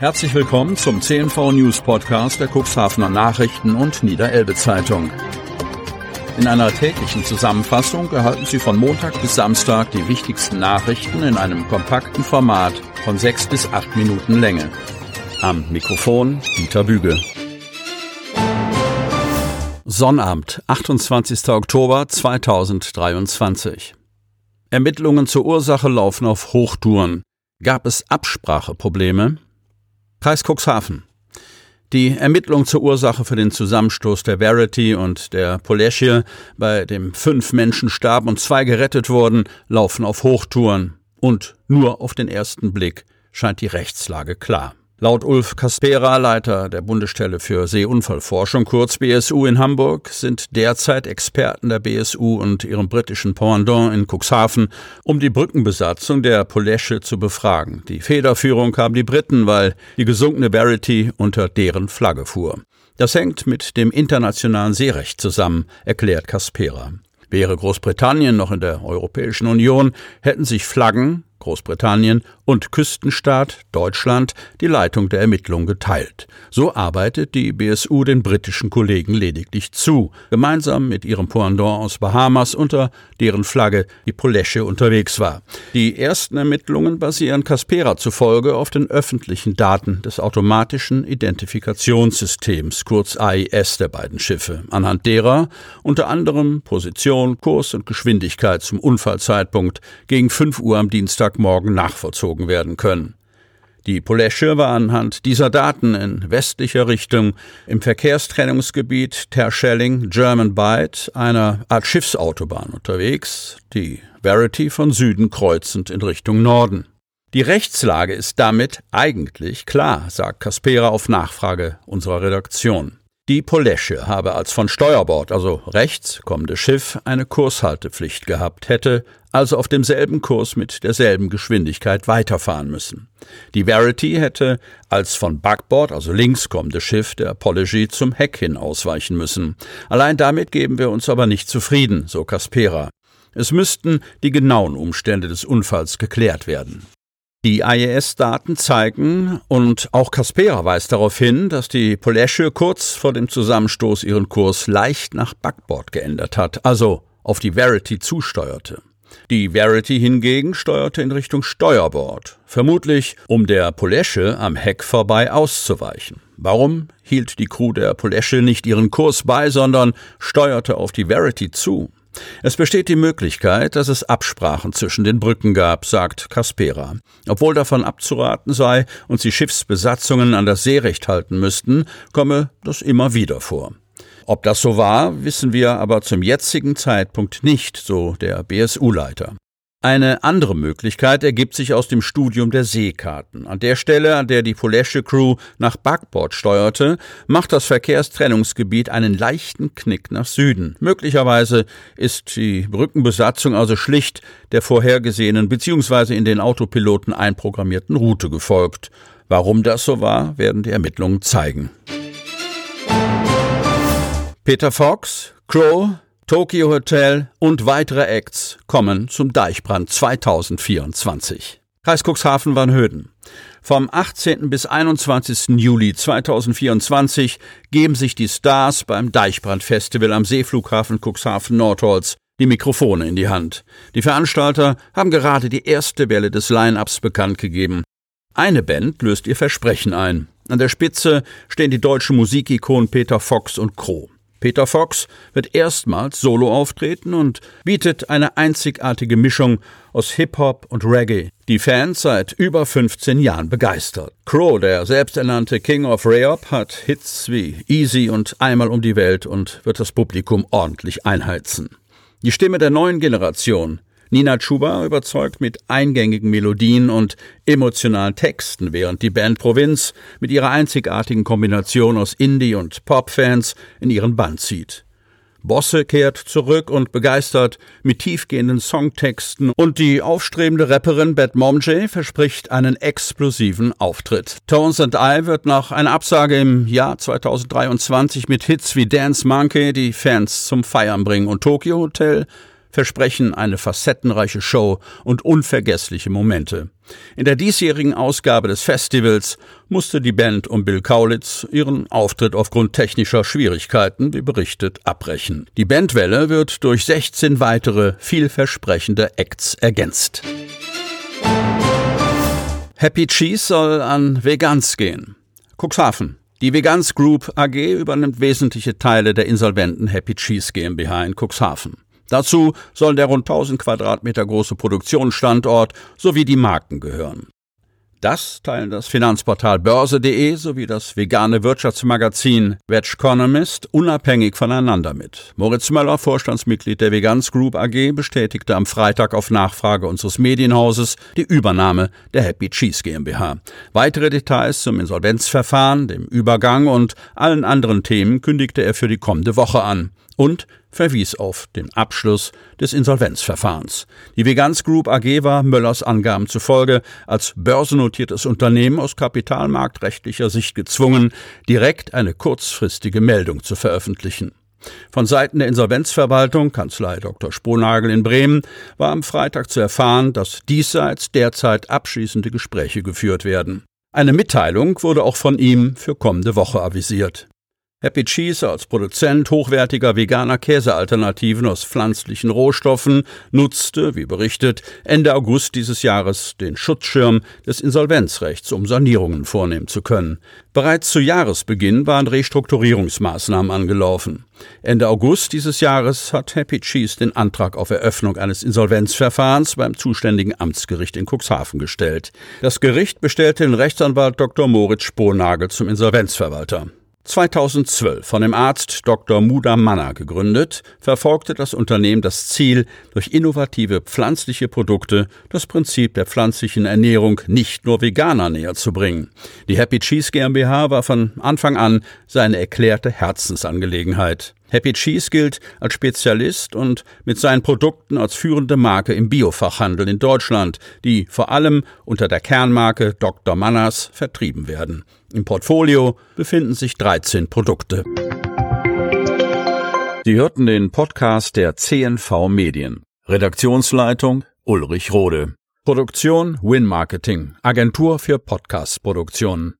Herzlich willkommen zum CNV News Podcast der Cuxhavener Nachrichten und Niederelbe Zeitung. In einer täglichen Zusammenfassung erhalten Sie von Montag bis Samstag die wichtigsten Nachrichten in einem kompakten Format von sechs bis acht Minuten Länge. Am Mikrofon Dieter Büge. Sonnabend, 28. Oktober 2023. Ermittlungen zur Ursache laufen auf Hochtouren. Gab es Abspracheprobleme? Kreis Cuxhaven. Die Ermittlungen zur Ursache für den Zusammenstoß der Verity und der Polesche, bei dem fünf Menschen starben und zwei gerettet wurden, laufen auf Hochtouren. Und nur auf den ersten Blick scheint die Rechtslage klar. Laut Ulf Kaspera, Leiter der Bundesstelle für Seeunfallforschung, kurz BSU in Hamburg, sind derzeit Experten der BSU und ihrem britischen Pendant in Cuxhaven, um die Brückenbesatzung der Polesche zu befragen. Die Federführung haben die Briten, weil die gesunkene Verity unter deren Flagge fuhr. Das hängt mit dem internationalen Seerecht zusammen, erklärt Kaspera. Wäre Großbritannien noch in der Europäischen Union, hätten sich Flaggen, Großbritannien und Küstenstaat Deutschland die Leitung der Ermittlungen geteilt. So arbeitet die BSU den britischen Kollegen lediglich zu, gemeinsam mit ihrem Pendant aus Bahamas, unter deren Flagge die Polesche unterwegs war. Die ersten Ermittlungen basieren Caspera zufolge auf den öffentlichen Daten des automatischen Identifikationssystems, kurz AIS der beiden Schiffe, anhand derer unter anderem Position, Kurs und Geschwindigkeit zum Unfallzeitpunkt gegen 5 Uhr am Dienstag Dienstagmorgen nachvollzogen werden können. Die Polesche war anhand dieser Daten in westlicher Richtung im Verkehrstrennungsgebiet Terschelling German Bight, einer Art Schiffsautobahn unterwegs, die Verity von Süden kreuzend in Richtung Norden. Die Rechtslage ist damit eigentlich klar, sagt Kaspera auf Nachfrage unserer Redaktion. Die Polesche habe als von Steuerbord, also rechts kommende Schiff, eine Kurshaltepflicht gehabt, hätte also auf demselben Kurs mit derselben Geschwindigkeit weiterfahren müssen. Die Verity hätte als von Backbord, also links kommende Schiff der Apology zum Heck hin ausweichen müssen. Allein damit geben wir uns aber nicht zufrieden, so Kaspera. Es müssten die genauen Umstände des Unfalls geklärt werden. Die IES-Daten zeigen, und auch Caspera weist darauf hin, dass die Polesche kurz vor dem Zusammenstoß ihren Kurs leicht nach Backbord geändert hat, also auf die Verity zusteuerte. Die Verity hingegen steuerte in Richtung Steuerbord, vermutlich um der Polesche am Heck vorbei auszuweichen. Warum hielt die Crew der Polesche nicht ihren Kurs bei, sondern steuerte auf die Verity zu? Es besteht die Möglichkeit, dass es Absprachen zwischen den Brücken gab, sagt Caspera. Obwohl davon abzuraten sei und sie Schiffsbesatzungen an das Seerecht halten müssten, komme das immer wieder vor. Ob das so war, wissen wir aber zum jetzigen Zeitpunkt nicht, so der BSU-Leiter. Eine andere Möglichkeit ergibt sich aus dem Studium der Seekarten. An der Stelle, an der die Polesche Crew nach Backbord steuerte, macht das Verkehrstrennungsgebiet einen leichten Knick nach Süden. Möglicherweise ist die Brückenbesatzung also schlicht der vorhergesehenen bzw. in den Autopiloten einprogrammierten Route gefolgt. Warum das so war, werden die Ermittlungen zeigen. Peter Fox, Crow, Tokyo Hotel und weitere Acts kommen zum Deichbrand 2024. Kreis Cuxhaven Höden. Vom 18. bis 21. Juli 2024 geben sich die Stars beim Deichbrand Festival am Seeflughafen Cuxhaven Nordholz die Mikrofone in die Hand. Die Veranstalter haben gerade die erste Welle des Line-Ups bekannt gegeben. Eine Band löst ihr Versprechen ein. An der Spitze stehen die deutschen Musikikonen Peter Fox und Crow. Peter Fox wird erstmals solo auftreten und bietet eine einzigartige Mischung aus Hip-Hop und Reggae, die Fans seit über 15 Jahren begeistert. Crow, der selbsternannte King of Rayop, hat Hits wie Easy und Einmal um die Welt und wird das Publikum ordentlich einheizen. Die Stimme der neuen Generation Nina Chuba überzeugt mit eingängigen Melodien und emotionalen Texten, während die Band Provinz mit ihrer einzigartigen Kombination aus Indie- und Pop-Fans in ihren Band zieht. Bosse kehrt zurück und begeistert mit tiefgehenden Songtexten und die aufstrebende Rapperin Bad Momjay verspricht einen explosiven Auftritt. Tones and I wird nach einer Absage im Jahr 2023 mit Hits wie Dance Monkey die Fans zum Feiern bringen und Tokyo Hotel versprechen eine facettenreiche Show und unvergessliche Momente. In der diesjährigen Ausgabe des Festivals musste die Band um Bill Kaulitz ihren Auftritt aufgrund technischer Schwierigkeiten, wie berichtet, abbrechen. Die Bandwelle wird durch 16 weitere vielversprechende Acts ergänzt. Happy Cheese soll an Vegans gehen. Cuxhaven. Die Vegans Group AG übernimmt wesentliche Teile der insolventen Happy Cheese GmbH in Cuxhaven. Dazu soll der rund 1000 Quadratmeter große Produktionsstandort sowie die Marken gehören. Das teilen das Finanzportal Börse.de sowie das vegane Wirtschaftsmagazin Vegconomist unabhängig voneinander mit. Moritz Möller, Vorstandsmitglied der Vegans Group AG, bestätigte am Freitag auf Nachfrage unseres Medienhauses die Übernahme der Happy Cheese GmbH. Weitere Details zum Insolvenzverfahren, dem Übergang und allen anderen Themen kündigte er für die kommende Woche an und verwies auf den Abschluss des Insolvenzverfahrens. Die Vegans Group AG war Möllers Angaben zufolge als börsennotiertes Unternehmen aus kapitalmarktrechtlicher Sicht gezwungen, direkt eine kurzfristige Meldung zu veröffentlichen. Von Seiten der Insolvenzverwaltung, Kanzlei Dr. Sponagel in Bremen, war am Freitag zu erfahren, dass diesseits derzeit abschließende Gespräche geführt werden. Eine Mitteilung wurde auch von ihm für kommende Woche avisiert. Happy Cheese als Produzent hochwertiger veganer Käsealternativen aus pflanzlichen Rohstoffen nutzte, wie berichtet, Ende August dieses Jahres den Schutzschirm des Insolvenzrechts, um Sanierungen vornehmen zu können. Bereits zu Jahresbeginn waren Restrukturierungsmaßnahmen angelaufen. Ende August dieses Jahres hat Happy Cheese den Antrag auf Eröffnung eines Insolvenzverfahrens beim zuständigen Amtsgericht in Cuxhaven gestellt. Das Gericht bestellte den Rechtsanwalt Dr. Moritz Spohnagel zum Insolvenzverwalter. 2012 von dem Arzt Dr. Muda Manna gegründet, verfolgte das Unternehmen das Ziel, durch innovative pflanzliche Produkte das Prinzip der pflanzlichen Ernährung nicht nur Veganer näher zu bringen. Die Happy Cheese GmbH war von Anfang an seine erklärte Herzensangelegenheit. Happy Cheese gilt als Spezialist und mit seinen Produkten als führende Marke im Biofachhandel in Deutschland, die vor allem unter der Kernmarke Dr. Manners vertrieben werden. Im Portfolio befinden sich 13 Produkte. Sie hörten den Podcast der CNV Medien. Redaktionsleitung Ulrich Rode. Produktion Win Marketing, Agentur für Podcast-Produktionen.